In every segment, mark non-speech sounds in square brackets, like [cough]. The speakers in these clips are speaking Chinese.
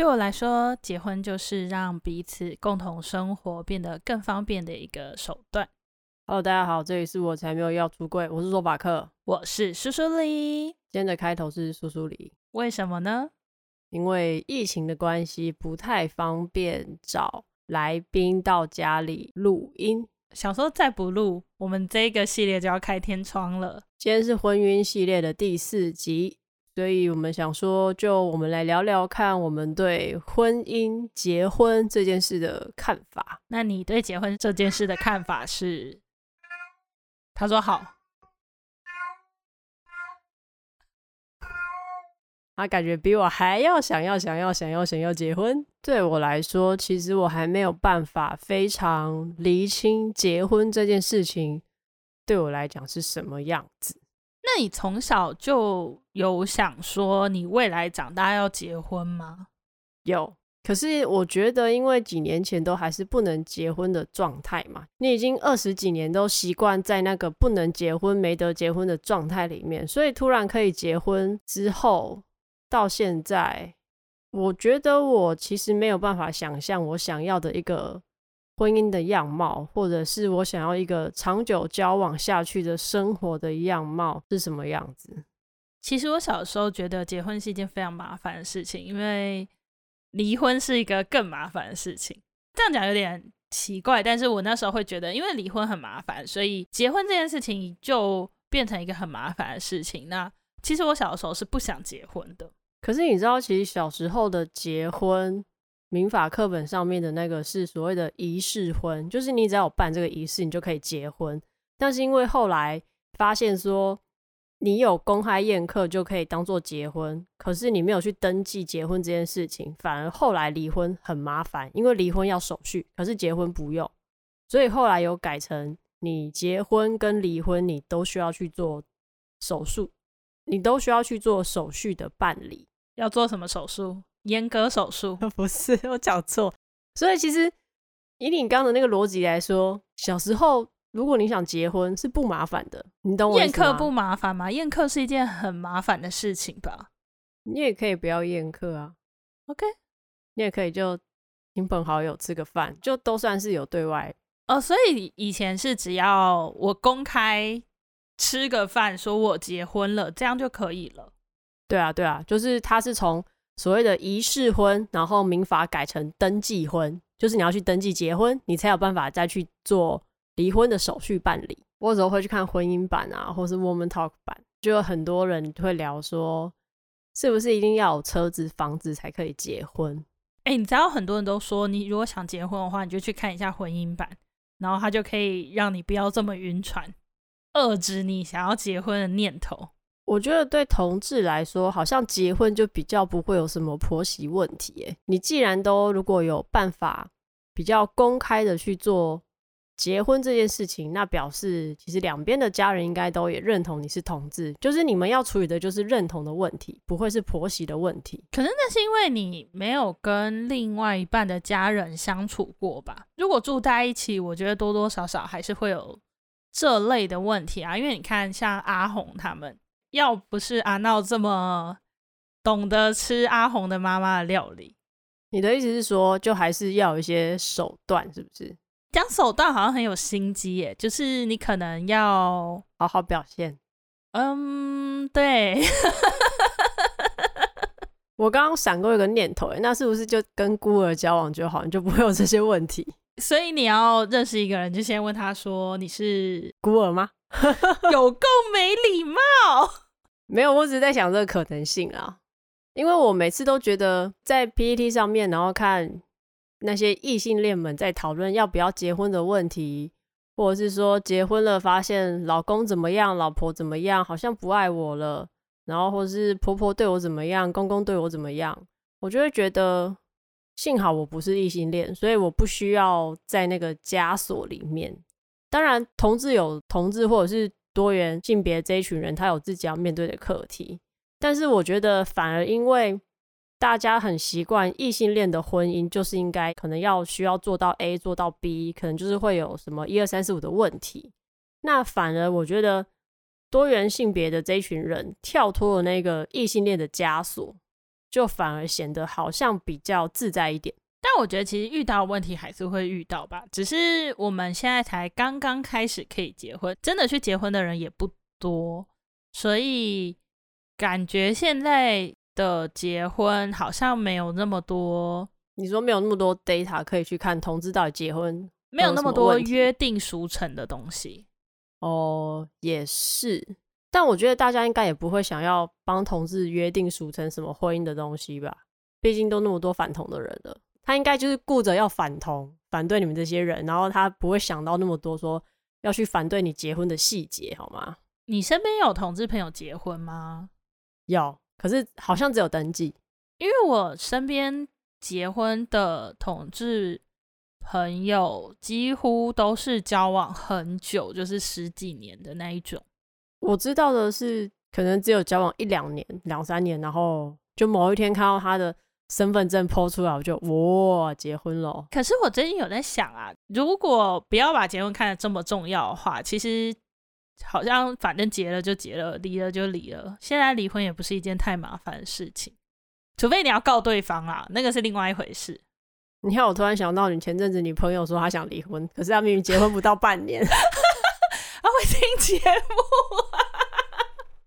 对我来说，结婚就是让彼此共同生活变得更方便的一个手段。Hello，大家好，这里是我才没有要出柜，我是说法克，我是苏苏里。今天的开头是苏苏里，为什么呢？因为疫情的关系，不太方便找来宾到家里录音。想说再不录，我们这个系列就要开天窗了。今天是婚姻系列的第四集，所以我们想说，就我们来聊聊看，我们对婚姻、结婚这件事的看法。那你对结婚这件事的看法是？他说好。他感觉比我还要想要、想要、想要、想要结婚。对我来说，其实我还没有办法非常厘清结婚这件事情对我来讲是什么样子。那你从小就有想说你未来长大要结婚吗？有。可是我觉得，因为几年前都还是不能结婚的状态嘛，你已经二十几年都习惯在那个不能结婚、没得结婚的状态里面，所以突然可以结婚之后。到现在，我觉得我其实没有办法想象我想要的一个婚姻的样貌，或者是我想要一个长久交往下去的生活的样貌是什么样子。其实我小时候觉得结婚是一件非常麻烦的事情，因为离婚是一个更麻烦的事情。这样讲有点奇怪，但是我那时候会觉得，因为离婚很麻烦，所以结婚这件事情就变成一个很麻烦的事情。那其实我小的时候是不想结婚的。可是你知道，其实小时候的结婚，民法课本上面的那个是所谓的仪式婚，就是你只要有办这个仪式，你就可以结婚。但是因为后来发现说，你有公开宴客就可以当做结婚，可是你没有去登记结婚这件事情，反而后来离婚很麻烦，因为离婚要手续，可是结婚不用，所以后来有改成你结婚跟离婚你都需要去做手术，你都需要去做手续的办理。要做什么手术？阉割手术？[laughs] 不是，我讲错。所以其实以你刚刚的那个逻辑来说，小时候如果你想结婚是不麻烦的，你懂我意思吗？宴客不麻烦吗？宴客是一件很麻烦的事情吧？你也可以不要宴客啊。OK，你也可以就亲朋好友吃个饭，就都算是有对外。哦，所以以前是只要我公开吃个饭，说我结婚了，这样就可以了。对啊，对啊，就是他是从所谓的仪式婚，然后民法改成登记婚，就是你要去登记结婚，你才有办法再去做离婚的手续办理。我有时候会去看婚姻版啊，或是 Woman Talk 版，就有很多人会聊说，是不是一定要有车子、房子才可以结婚？哎，你知道很多人都说，你如果想结婚的话，你就去看一下婚姻版，然后他就可以让你不要这么晕船，遏制你想要结婚的念头。我觉得对同志来说，好像结婚就比较不会有什么婆媳问题。哎，你既然都如果有办法比较公开的去做结婚这件事情，那表示其实两边的家人应该都也认同你是同志，就是你们要处理的就是认同的问题，不会是婆媳的问题。可能那是因为你没有跟另外一半的家人相处过吧？如果住在一起，我觉得多多少少还是会有这类的问题啊。因为你看，像阿红他们。要不是阿闹这么懂得吃阿红的妈妈的料理，你的意思是说，就还是要有一些手段，是不是？讲手段好像很有心机耶，就是你可能要好好表现。嗯，对。[laughs] 我刚刚闪过一个念头，那是不是就跟孤儿交往就好，你就不会有这些问题？所以你要认识一个人，就先问他说：“你是孤儿吗？” [laughs] 有够没礼貌！[laughs] 没有，我只是在想这个可能性啊。因为我每次都觉得在 PPT 上面，然后看那些异性恋们在讨论要不要结婚的问题，或者是说结婚了发现老公怎么样，老婆怎么样，好像不爱我了，然后或者是婆婆对我怎么样，公公对我怎么样，我就会觉得幸好我不是异性恋，所以我不需要在那个枷锁里面。当然，同志有同志或者是多元性别这一群人，他有自己要面对的课题。但是我觉得，反而因为大家很习惯异性恋的婚姻，就是应该可能要需要做到 A 做到 B，可能就是会有什么一二三四五的问题。那反而我觉得多元性别的这一群人跳脱了那个异性恋的枷锁，就反而显得好像比较自在一点。但我觉得其实遇到问题还是会遇到吧，只是我们现在才刚刚开始可以结婚，真的去结婚的人也不多，所以感觉现在的结婚好像没有那么多。你说没有那么多 data 可以去看同志到底结婚，没有那么多约定俗成的东西。哦，也是。但我觉得大家应该也不会想要帮同志约定俗成什么婚姻的东西吧？毕竟都那么多反同的人了。他应该就是顾着要反同，反对你们这些人，然后他不会想到那么多，说要去反对你结婚的细节，好吗？你身边有同志朋友结婚吗？有，可是好像只有登记。因为我身边结婚的同志朋友几乎都是交往很久，就是十几年的那一种。我知道的是，可能只有交往一两年、两三年，然后就某一天看到他的。身份证 po 出来，我就哇，结婚了。可是我最近有在想啊，如果不要把结婚看得这么重要的话，其实好像反正结了就结了，离了就离了。现在离婚也不是一件太麻烦的事情，除非你要告对方啊，那个是另外一回事。你看，我突然想到，你前阵子你朋友说他想离婚，可是他明明结婚不到半年，[laughs] 节目。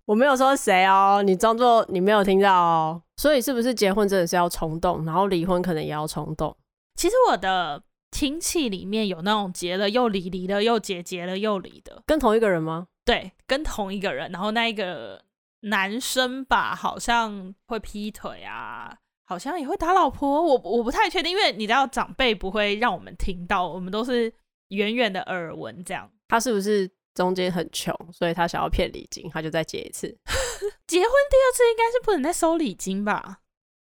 我没有说谁哦，你装作你没有听到哦。所以是不是结婚真的是要冲动，然后离婚可能也要冲动？其实我的亲戚里面有那种结了又离，离了又结，结了又离的，跟同一个人吗？对，跟同一个人。然后那一个男生吧，好像会劈腿啊，好像也会打老婆。我我不太确定，因为你知道长辈不会让我们听到，我们都是远远的耳闻这样。他是不是？中间很穷，所以他想要骗礼金，他就再结一次。[laughs] 结婚第二次应该是不能再收礼金吧？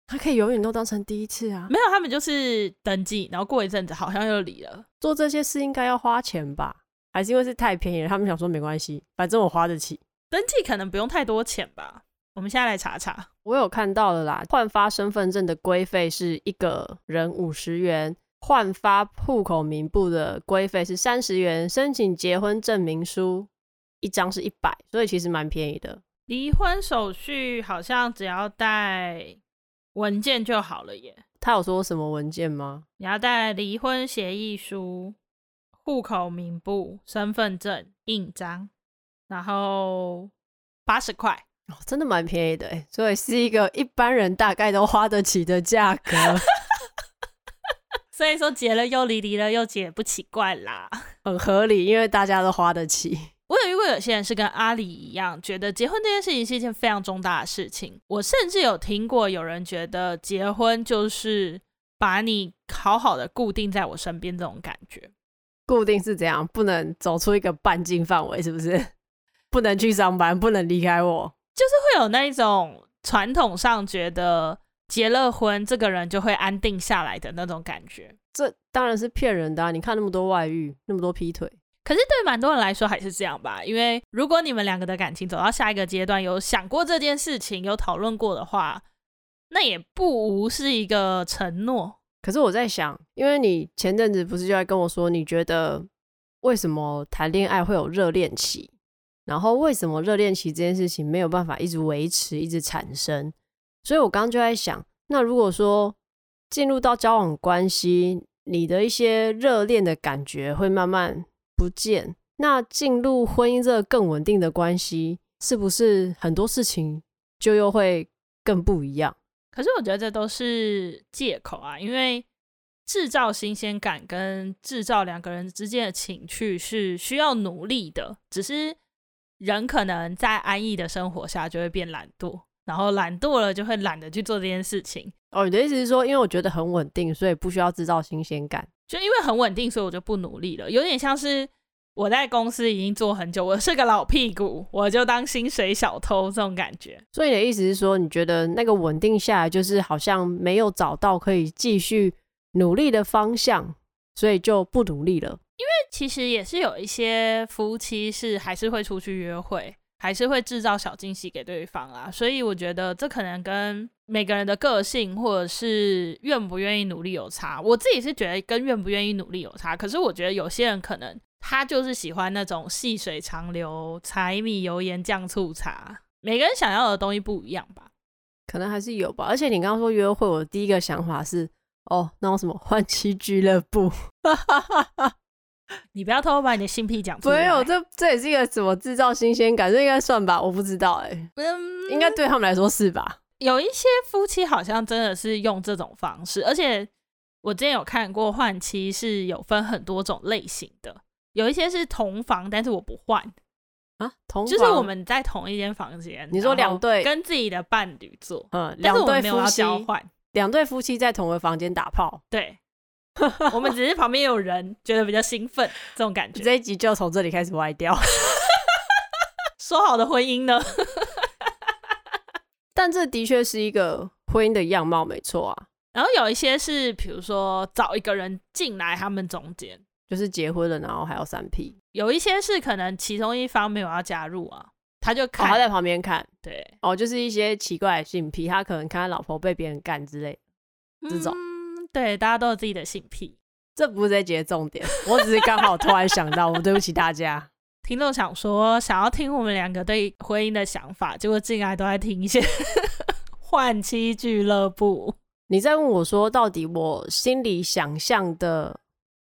他可以永远都当成第一次啊。没有，他们就是登记，然后过一阵子好像又离了。做这些事应该要花钱吧？还是因为是太便宜了？他们想说没关系，反正我花得起。登记可能不用太多钱吧？我们现在来查查。我有看到了啦，换发身份证的规费是一个人五十元。换发户口名簿的规费是三十元，申请结婚证明书一张是一百，所以其实蛮便宜的。离婚手续好像只要带文件就好了耶。他有说什么文件吗？你要带离婚协议书、户口名簿、身份证印章，然后八十块哦，真的蛮便宜的，所以是一个一般人大概都花得起的价格。[laughs] 所以说结了又离，离了又结，不奇怪啦，[laughs] 很合理，因为大家都花得起。我有遇过有些人是跟阿里一样，觉得结婚这件事情是一件非常重大的事情。我甚至有听过有人觉得结婚就是把你好好的固定在我身边这种感觉。固定是怎样？不能走出一个半径范围，是不是？[laughs] 不能去上班，不能离开我，就是会有那一种传统上觉得。结了婚，这个人就会安定下来的那种感觉，这当然是骗人的啊！你看那么多外遇，那么多劈腿，可是对蛮多人来说还是这样吧？因为如果你们两个的感情走到下一个阶段，有想过这件事情，有讨论过的话，那也不无是一个承诺。可是我在想，因为你前阵子不是就在跟我说，你觉得为什么谈恋爱会有热恋期，然后为什么热恋期这件事情没有办法一直维持，一直产生？所以我刚刚就在想，那如果说进入到交往关系，你的一些热恋的感觉会慢慢不见，那进入婚姻这个更稳定的关系，是不是很多事情就又会更不一样？可是我觉得这都是借口啊，因为制造新鲜感跟制造两个人之间的情趣是需要努力的，只是人可能在安逸的生活下就会变懒惰。然后懒惰了，就会懒得去做这件事情。哦，你的意思是说，因为我觉得很稳定，所以不需要制造新鲜感。就因为很稳定，所以我就不努力了。有点像是我在公司已经做很久，我是个老屁股，我就当薪水小偷这种感觉。所以你的意思是说，你觉得那个稳定下来，就是好像没有找到可以继续努力的方向，所以就不努力了。因为其实也是有一些夫妻是还是会出去约会。还是会制造小惊喜给对方啊，所以我觉得这可能跟每个人的个性或者是愿不愿意努力有差。我自己是觉得跟愿不愿意努力有差，可是我觉得有些人可能他就是喜欢那种细水长流、柴米油盐酱醋茶，每个人想要的东西不一样吧。可能还是有吧。而且你刚刚说约会，我第一个想法是，哦，那种什么换妻俱乐部，[laughs] 你不要偷偷把你的性癖讲出来。没有，这这也是一个怎么制造新鲜感，这应该算吧？我不知道、欸，哎，嗯，应该对他们来说是吧？有一些夫妻好像真的是用这种方式，而且我之前有看过换妻是有分很多种类型的，有一些是同房，但是我不换。啊，同就是我们在同一间房间。你说两对跟自己的伴侣做，嗯，两对夫妻交换，两对夫妻在同一个房间打炮。对，[laughs] 我们只是旁边有人，觉得比较兴奋，这种感觉。这一集就从这里开始歪掉。[laughs] 说好的婚姻呢？[laughs] 但这的确是一个婚姻的样貌，没错啊。然后有一些是，比如说找一个人进来，他们中间就是结婚了，然后还要三 P。有一些是可能其中一方没有要加入啊，他就看，哦、他在旁边看，对，哦，就是一些奇怪的性癖，他可能看他老婆被别人干之类，这种，嗯，对，大家都有自己的性癖，这不是这节重点，我只是刚好突然想到，我对不起大家。[laughs] 听众想说想要听我们两个对婚姻的想法，结果进来都在听一些 [laughs] 换妻俱乐部。你在问我说，到底我心里想象的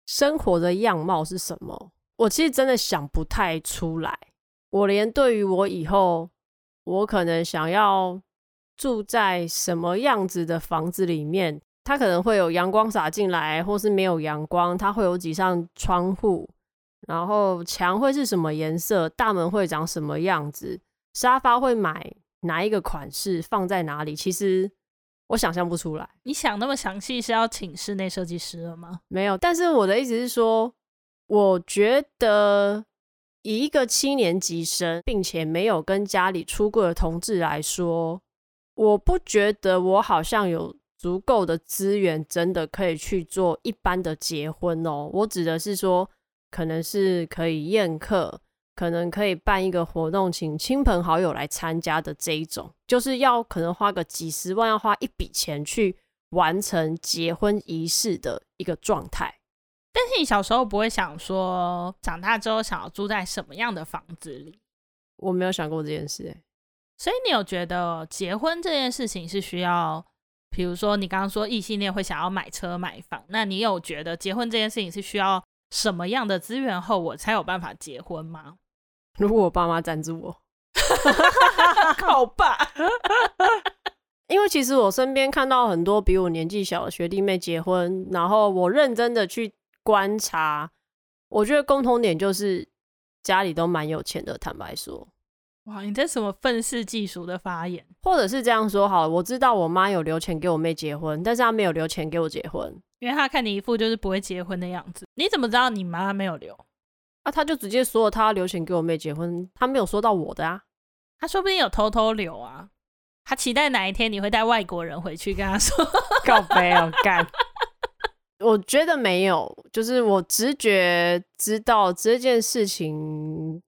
生活的样貌是什么？我其实真的想不太出来，我连对于我以后，我可能想要住在什么样子的房子里面，它可能会有阳光洒进来，或是没有阳光，它会有几扇窗户，然后墙会是什么颜色，大门会长什么样子，沙发会买哪一个款式，放在哪里，其实我想象不出来。你想那么详细是要请室内设计师了吗？没有，但是我的意思是说。我觉得，以一个七年级生，并且没有跟家里出柜的同志来说，我不觉得我好像有足够的资源，真的可以去做一般的结婚哦。我指的是说，可能是可以宴客，可能可以办一个活动，请亲朋好友来参加的这一种，就是要可能花个几十万，要花一笔钱去完成结婚仪式的一个状态。但是你小时候不会想说，长大之后想要住在什么样的房子里？我没有想过这件事欸。所以你有觉得结婚这件事情是需要，比如说你刚刚说异性恋会想要买车买房，那你有觉得结婚这件事情是需要什么样的资源后我才有办法结婚吗？[laughs] 如果我爸妈赞助我，[laughs] 靠爸！因为其实我身边看到很多比我年纪小的学弟妹结婚，然后我认真的去。观察，我觉得共同点就是家里都蛮有钱的。坦白说，哇，你这什么愤世嫉俗的发言？或者是这样说好了，我知道我妈有留钱给我妹结婚，但是她没有留钱给我结婚，因为她看你一副就是不会结婚的样子。你怎么知道你妈没有留？啊，她就直接说了她要留钱给我妹结婚，她没有说到我的啊。她说不定有偷偷留啊。她期待哪一天你会带外国人回去跟她说 [laughs] 告白哦，[laughs] 干。我觉得没有，就是我直觉知道这件事情，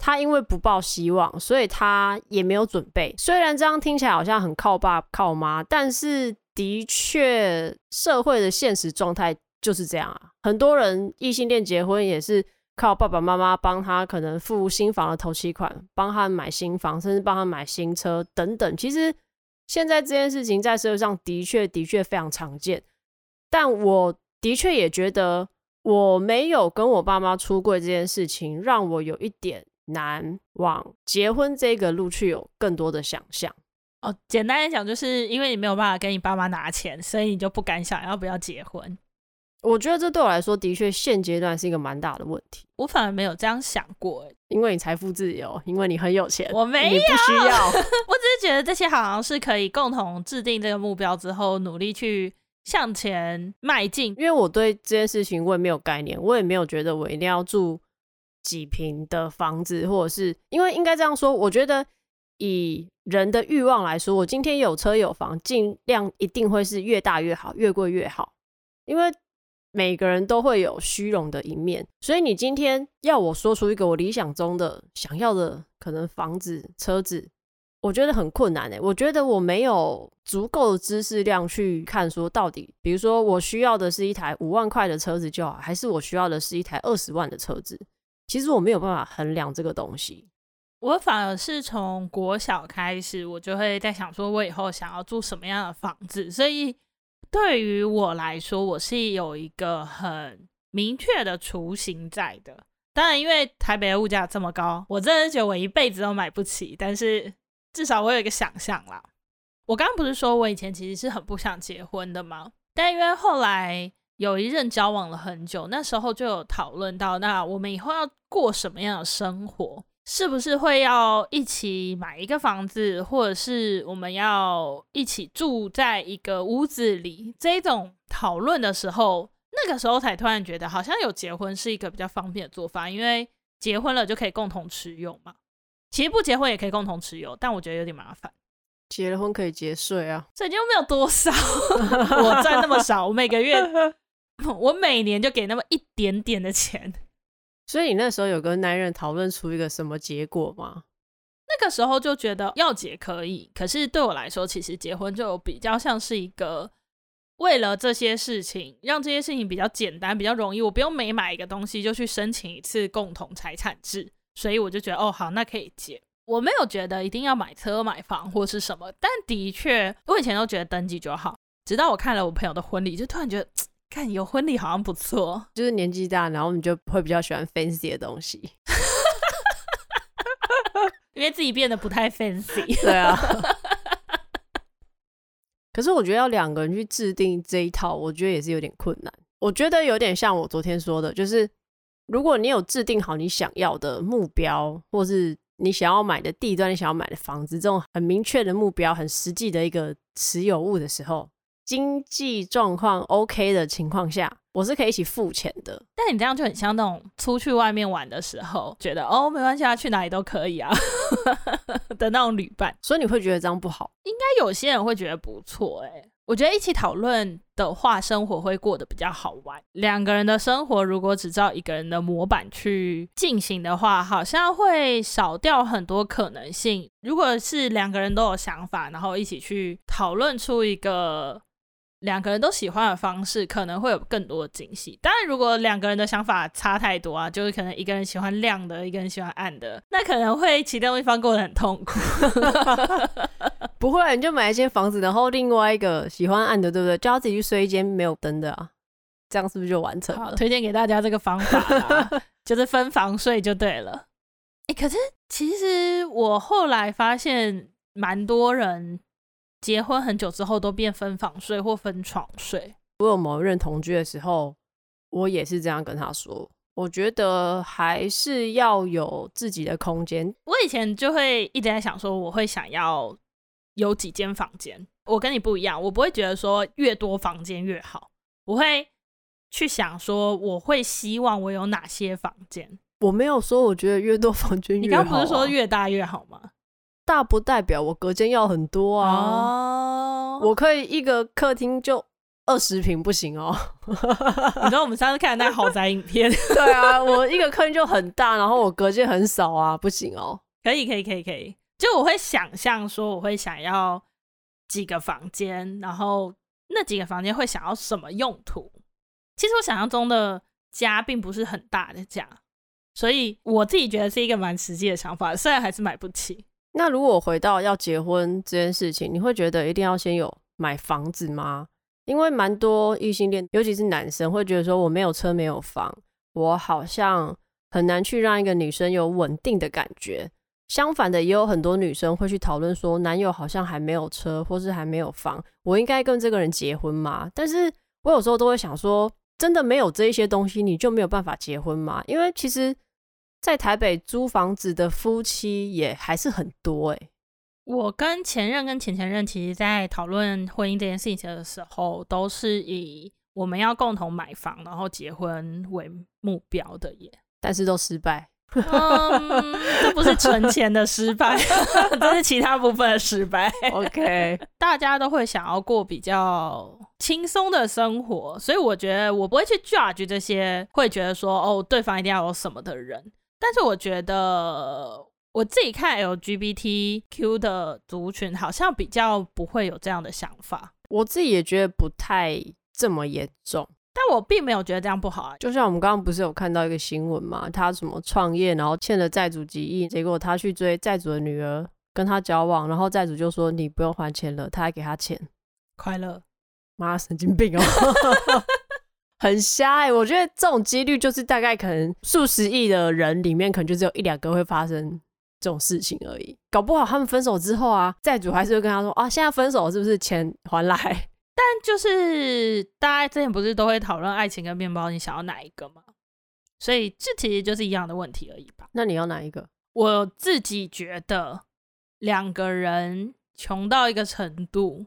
他因为不抱希望，所以他也没有准备。虽然这样听起来好像很靠爸靠妈，但是的确社会的现实状态就是这样啊。很多人异性恋结婚也是靠爸爸妈妈帮他可能付新房的头期款，帮他买新房，甚至帮他买新车等等。其实现在这件事情在社会上的确的确非常常见。但我的确也觉得我没有跟我爸妈出柜这件事情，让我有一点难往结婚这个路去有更多的想象。哦，简单来讲，就是因为你没有办法跟你爸妈拿钱，所以你就不敢想要不要结婚。我觉得这对我来说的确现阶段是一个蛮大的问题。我反而没有这样想过，因为你财富自由，因为你很有钱，我没有，你不需要。[laughs] 我只是觉得这些好像是可以共同制定这个目标之后，努力去。向前迈进，因为我对这件事情我也没有概念，我也没有觉得我一定要住几平的房子，或者是因为应该这样说，我觉得以人的欲望来说，我今天有车有房，尽量一定会是越大越好，越贵越好，因为每个人都会有虚荣的一面，所以你今天要我说出一个我理想中的想要的可能房子、车子。我觉得很困难诶，我觉得我没有足够的知识量去看说到底，比如说我需要的是一台五万块的车子就好，还是我需要的是一台二十万的车子？其实我没有办法衡量这个东西。我反而是从国小开始，我就会在想说，我以后想要住什么样的房子。所以对于我来说，我是有一个很明确的雏形在的。当然，因为台北的物价这么高，我真的觉得我一辈子都买不起。但是至少我有一个想象啦。我刚刚不是说我以前其实是很不想结婚的吗？但因为后来有一任交往了很久，那时候就有讨论到，那我们以后要过什么样的生活？是不是会要一起买一个房子，或者是我们要一起住在一个屋子里？这种讨论的时候，那个时候才突然觉得，好像有结婚是一个比较方便的做法，因为结婚了就可以共同持有嘛。其实不结婚也可以共同持有，但我觉得有点麻烦。结了婚可以节税啊，这就没有多少，[laughs] 我赚那么少，我每个月，[laughs] 我每年就给那么一点点的钱。所以你那时候有跟男人讨论出一个什么结果吗？那个时候就觉得要结可以，可是对我来说，其实结婚就比较像是一个为了这些事情，让这些事情比较简单、比较容易，我不用每买一个东西就去申请一次共同财产制，所以我就觉得哦，好，那可以结。我没有觉得一定要买车、买房或是什么，但的确，我以前都觉得登记就好，直到我看了我朋友的婚礼，就突然觉得。看有婚礼好像不错，[laughs] 就是年纪大，然后你就会比较喜欢 fancy 的东西，[laughs] [laughs] 因为自己变得不太 fancy。对啊。可是我觉得要两个人去制定这一套，我觉得也是有点困难。我觉得有点像我昨天说的，就是如果你有制定好你想要的目标，或是你想要买的地段、你想要买的房子这种很明确的目标、很实际的一个持有物的时候。经济状况 OK 的情况下，我是可以一起付钱的。但你这样就很像那种出去外面玩的时候，觉得哦，没关系啊，去哪里都可以啊 [laughs] 的那种旅伴。所以你会觉得这样不好？应该有些人会觉得不错哎。我觉得一起讨论的话，生活会过得比较好玩。两个人的生活如果只照一个人的模板去进行的话，好像会少掉很多可能性。如果是两个人都有想法，然后一起去讨论出一个。两个人都喜欢的方式可能会有更多的惊喜。当然，如果两个人的想法差太多啊，就是可能一个人喜欢亮的，一个人喜欢暗的，那可能会其中一方过得很痛苦。[laughs] 不会，你就买一间房子，然后另外一个喜欢暗的，对不对？叫他自己去睡一间没有灯的啊，这样是不是就完成了？好，推荐给大家这个方法啦，[laughs] 就是分房睡就对了。哎，可是其实我后来发现，蛮多人。结婚很久之后都变分房睡或分床睡。我有某人同居的时候，我也是这样跟他说。我觉得还是要有自己的空间。我以前就会一直在想说，我会想要有几间房间。我跟你不一样，我不会觉得说越多房间越好。我会去想说，我会希望我有哪些房间。我没有说我觉得越多房间越好啊。你刚不是说越大越好吗？大不代表我隔间要很多啊，oh. 我可以一个客厅就二十平不行哦。你知道我们上次看的那个豪宅影片？[laughs] 对啊，我一个客厅就很大，然后我隔间很少啊，不行哦。可以可以可以可以，就我会想象说我会想要几个房间，然后那几个房间会想要什么用途？其实我想象中的家并不是很大的家，所以我自己觉得是一个蛮实际的想法，虽然还是买不起。那如果回到要结婚这件事情，你会觉得一定要先有买房子吗？因为蛮多异性恋，尤其是男生，会觉得说我没有车没有房，我好像很难去让一个女生有稳定的感觉。相反的，也有很多女生会去讨论说，男友好像还没有车或是还没有房，我应该跟这个人结婚吗？但是我有时候都会想说，真的没有这一些东西，你就没有办法结婚吗？因为其实。在台北租房子的夫妻也还是很多欸。我跟前任跟前前任，其实在讨论婚姻这件事情的时候，都是以我们要共同买房然后结婚为目标的耶，但是都失败。嗯，这不是存钱的失败，[laughs] 这是其他部分的失败。OK，[laughs] 大家都会想要过比较轻松的生活，所以我觉得我不会去 judge 这些会觉得说哦，对方一定要有什么的人。但是我觉得我自己看 LGBTQ 的族群，好像比较不会有这样的想法。我自己也觉得不太这么严重。但我并没有觉得这样不好啊。就像我们刚刚不是有看到一个新闻嘛，他什么创业，然后欠了债主几亿，结果他去追债主的女儿跟他交往，然后债主就说你不用还钱了，他还给他钱，快乐。妈，神经病哦，[laughs] 很瞎哎、欸！我觉得这种几率就是大概可能数十亿的人里面，可能就只有一两个会发生这种事情而已。搞不好他们分手之后啊，债主还是会跟他说啊，现在分手是不是钱还来？[laughs] 但就是大家之前不是都会讨论爱情跟面包，你想要哪一个吗？所以这其实就是一样的问题而已吧。那你要哪一个？我自己觉得两个人穷到一个程度，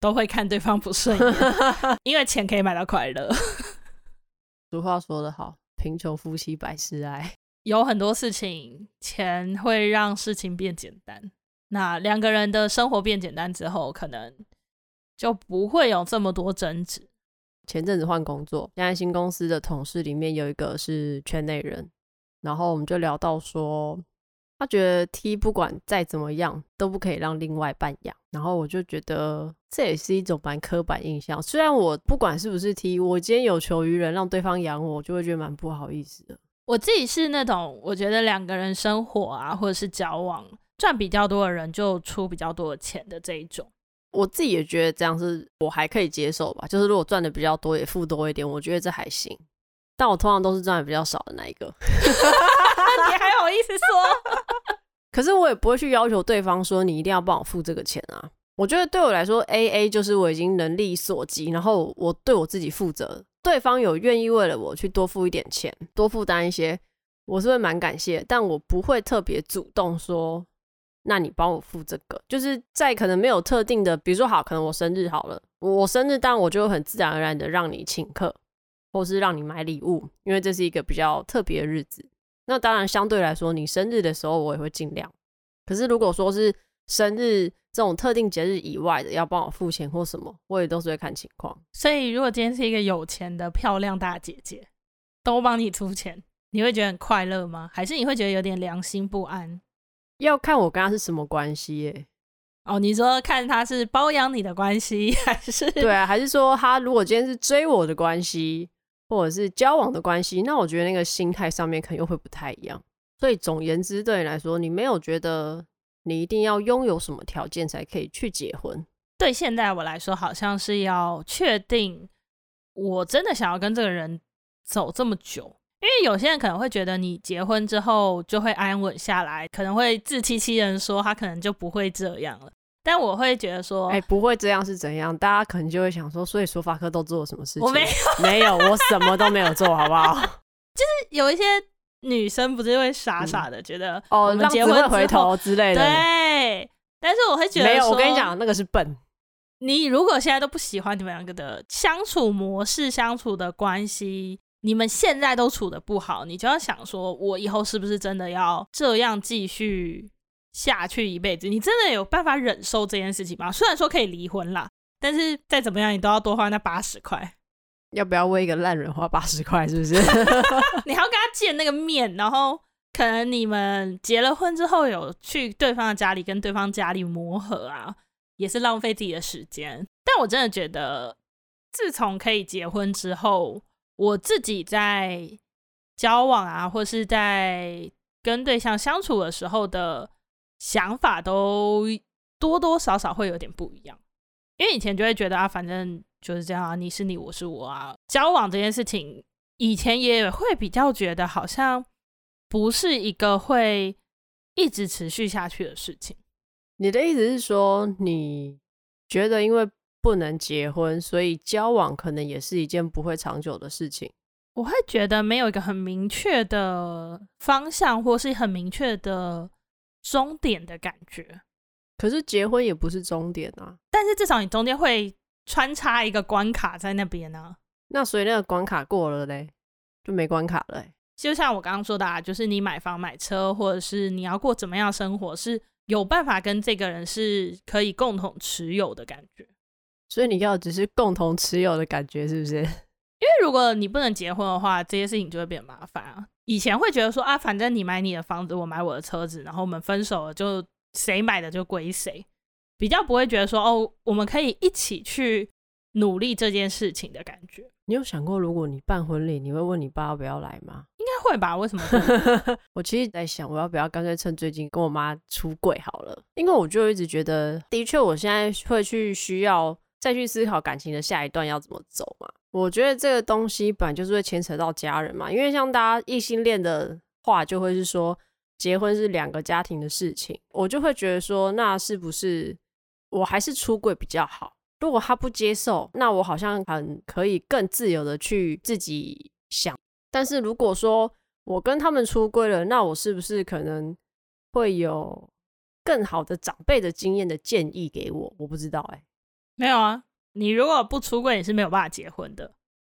都会看对方不顺眼，[laughs] 因为钱可以买到快乐。俗话说得好，贫穷夫妻百事哀。[laughs] 有很多事情，钱会让事情变简单。那两个人的生活变简单之后，可能。就不会有这么多争执。前阵子换工作，现在新公司的同事里面有一个是圈内人，然后我们就聊到说，他觉得 T 不管再怎么样都不可以让另外一半养，然后我就觉得这也是一种蛮刻板印象。虽然我不管是不是 T，我今天有求于人让对方养我，我就会觉得蛮不好意思的。我自己是那种我觉得两个人生活啊，或者是交往赚比较多的人就出比较多的钱的这一种。我自己也觉得这样是我还可以接受吧，就是如果赚的比较多，也付多一点，我觉得这还行。但我通常都是赚的比较少的那一个。[laughs] 意思说？[laughs] 可是我也不会去要求对方说你一定要帮我付这个钱啊。我觉得对我来说，AA 就是我已经能力所及，然后我对我自己负责。对方有愿意为了我去多付一点钱，多负担一些，我是会蛮感谢，但我不会特别主动说。那你帮我付这个，就是在可能没有特定的，比如说好，可能我生日好了，我生日但我就很自然而然的让你请客，或是让你买礼物，因为这是一个比较特别的日子。那当然相对来说，你生日的时候我也会尽量。可是如果说是生日这种特定节日以外的，要帮我付钱或什么，我也都是会看情况。所以如果今天是一个有钱的漂亮大姐姐都帮你出钱，你会觉得很快乐吗？还是你会觉得有点良心不安？要看我跟她是什么关系耶？哦，你说看她是包养你的关系，还是对啊？还是说她如果今天是追我的关系，或者是交往的关系？那我觉得那个心态上面可能又会不太一样。所以总言之，对你来说，你没有觉得你一定要拥有什么条件才可以去结婚？对现在我来说，好像是要确定我真的想要跟这个人走这么久。因为有些人可能会觉得你结婚之后就会安稳下来，可能会自欺欺人说他可能就不会这样了。但我会觉得说，哎，不会这样是怎样？大家可能就会想说，所以说法克都做了什么事情？我没有，[laughs] 没有，我什么都没有做，好不好？[laughs] 就是有一些女生不是会傻傻的觉得哦，让结婚回头之类的。对，但是我会觉得没有。我跟你讲，那个是笨。你如果现在都不喜欢你们两个的相处模式、相处的关系。你们现在都处的不好，你就要想说，我以后是不是真的要这样继续下去一辈子？你真的有办法忍受这件事情吗？虽然说可以离婚啦，但是再怎么样，你都要多花那八十块。要不要为一个烂人花 [laughs] 八十块？是不是？[laughs] 你还要跟他见那个面，然后可能你们结了婚之后有去对方的家里跟对方家里磨合啊，也是浪费自己的时间。但我真的觉得，自从可以结婚之后。我自己在交往啊，或是在跟对象相处的时候的想法，都多多少少会有点不一样。因为以前就会觉得啊，反正就是这样啊，你是你，我是我啊。交往这件事情，以前也会比较觉得好像不是一个会一直持续下去的事情。你的意思是说，你觉得因为？不能结婚，所以交往可能也是一件不会长久的事情。我会觉得没有一个很明确的方向，或是很明确的终点的感觉。可是结婚也不是终点啊，但是至少你中间会穿插一个关卡在那边呢、啊。那所以那个关卡过了嘞，就没关卡了。就像我刚刚说的啊，就是你买房买车，或者是你要过怎么样生活，是有办法跟这个人是可以共同持有的感觉。所以你要只是共同持有的感觉，是不是？因为如果你不能结婚的话，这些事情就会变麻烦啊。以前会觉得说啊，反正你买你的房子，我买我的车子，然后我们分手了，就谁买的就归谁，比较不会觉得说哦，我们可以一起去努力这件事情的感觉。你有想过，如果你办婚礼，你会问你爸要不要来吗？应该会吧？为什么会？[laughs] 我其实在想，我要不要干脆趁最近跟我妈出柜好了？因为我就一直觉得，的确，我现在会去需要再去思考感情的下一段要怎么走嘛。我觉得这个东西本来就是会牵扯到家人嘛，因为像大家异性恋的话，就会是说结婚是两个家庭的事情，我就会觉得说，那是不是我还是出柜比较好？如果他不接受，那我好像很可以更自由的去自己想。但是如果说我跟他们出柜了，那我是不是可能会有更好的长辈的经验的建议给我？我不知道哎、没有啊。你如果不出柜，你是没有办法结婚的，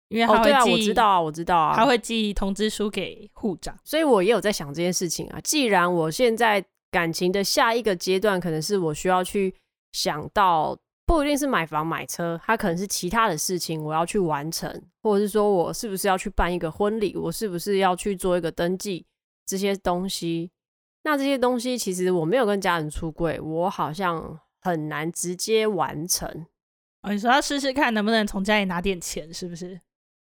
因为他会寄、哦、对啊，我知道啊，我知道啊，他会寄通知书给户长。所以我也有在想这件事情啊。既然我现在感情的下一个阶段，可能是我需要去想到。不一定是买房买车，它可能是其他的事情，我要去完成，或者是说我是不是要去办一个婚礼，我是不是要去做一个登记，这些东西，那这些东西其实我没有跟家人出柜，我好像很难直接完成。哦，你说要试试看能不能从家里拿点钱，是不是？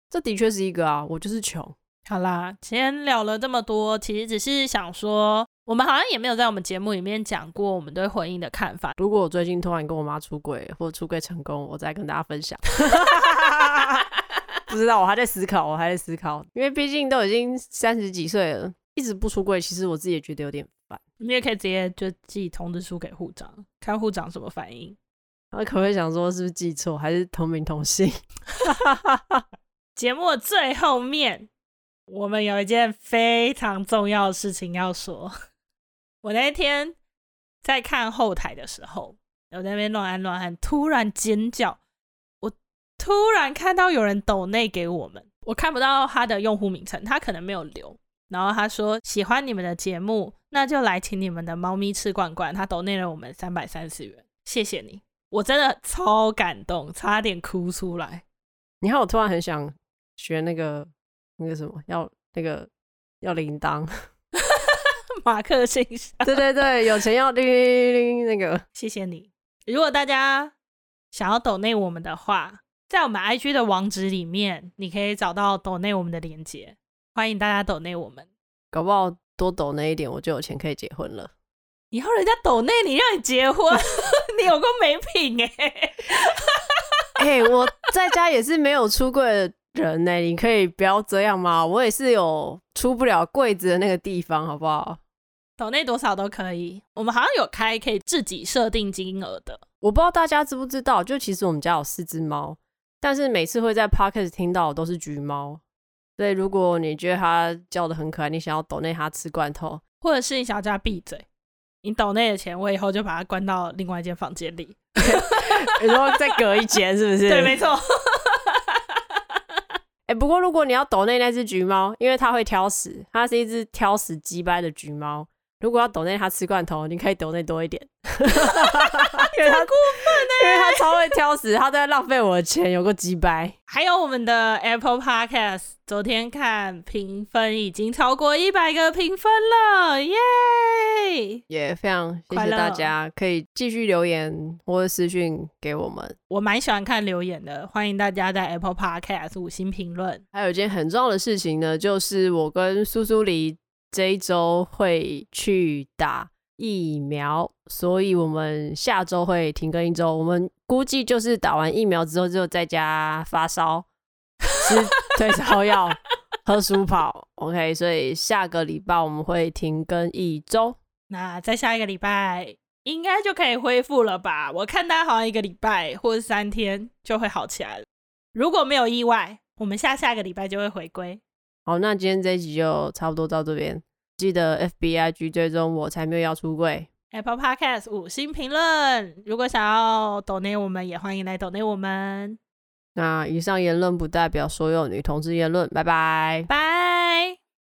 这的确是一个啊，我就是穷。好啦，今天聊了这么多，其实只是想说。我们好像也没有在我们节目里面讲过我们对婚姻的看法。如果我最近突然跟我妈出轨，或者出柜成功，我再跟大家分享。[laughs] 不知道，我还在思考，我还在思考，因为毕竟都已经三十几岁了，一直不出柜，其实我自己也觉得有点烦。你也可以直接就寄通知书给户长，看户长什么反应。我可会想说是不是记错，还是同名同姓？[laughs] 节目的最后面，我们有一件非常重要的事情要说。[laughs] 我那天在看后台的时候，我在那边乱按乱按，突然尖叫。我突然看到有人抖内给我们，我看不到他的用户名称，他可能没有留。然后他说喜欢你们的节目，那就来请你们的猫咪吃罐罐。他抖内了我们三百三十元，谢谢你，我真的超感动，差点哭出来。你看，我突然很想学那个那个什么，要那个要铃铛。[laughs] 马克信箱，对对对，有钱要叮叮叮那个，谢谢你。如果大家想要抖内我们的话，在我们 IG 的网址里面，你可以找到抖内我们的链接。欢迎大家抖内我们，搞不好多抖那一点，我就有钱可以结婚了。以后人家抖内你，让你结婚，[laughs] 你有个没品哎、欸！哎、[laughs] 欸，我在家也是没有出柜的人呢、欸，你可以不要这样吗？我也是有出不了柜子的那个地方，好不好？抖内多少都可以，我们好像有开可以自己设定金额的。我不知道大家知不知道，就其实我们家有四只猫，但是每次会在 Podcast 听到的都是橘猫。所以如果你觉得它叫的很可爱，你想要抖内它吃罐头，或者是你想要叫它闭嘴，你抖内的钱，我以后就把它关到另外一间房间里。[laughs] 你说再隔一间是不是？[laughs] 对，没错。[laughs] 哎、欸，不过如果你要抖内那只橘猫，因为它会挑食，它是一只挑食鸡掰的橘猫。如果要抖内他吃罐头，你可以抖内多一点，[laughs] 因为他过分呢，因为他超会挑食，他都在浪费我的钱，有个鸡掰。还有我们的 Apple Podcast，昨天看评分已经超过一百个评分了，耶！也非常谢谢大家，可以继续留言或者私讯给我们。我蛮喜欢看留言的，欢迎大家在 Apple Podcast 五星评论。还有一件很重要的事情呢，就是我跟苏苏黎。这一周会去打疫苗，所以我们下周会停更一周。我们估计就是打完疫苗之后就在家发烧、吃 [laughs] 退烧药、喝舒跑。OK，所以下个礼拜我们会停更一周。那在下一个礼拜应该就可以恢复了吧？我看大家好像一个礼拜或者三天就会好起来了。如果没有意外，我们下下个礼拜就会回归。好，那今天这一集就差不多到这边。记得 FBIG 追踪我才没有要出柜。Apple Podcast 五星评论，如果想要抖内我们，也欢迎来抖内我们。那以上言论不代表所有女同志言论。拜拜，拜。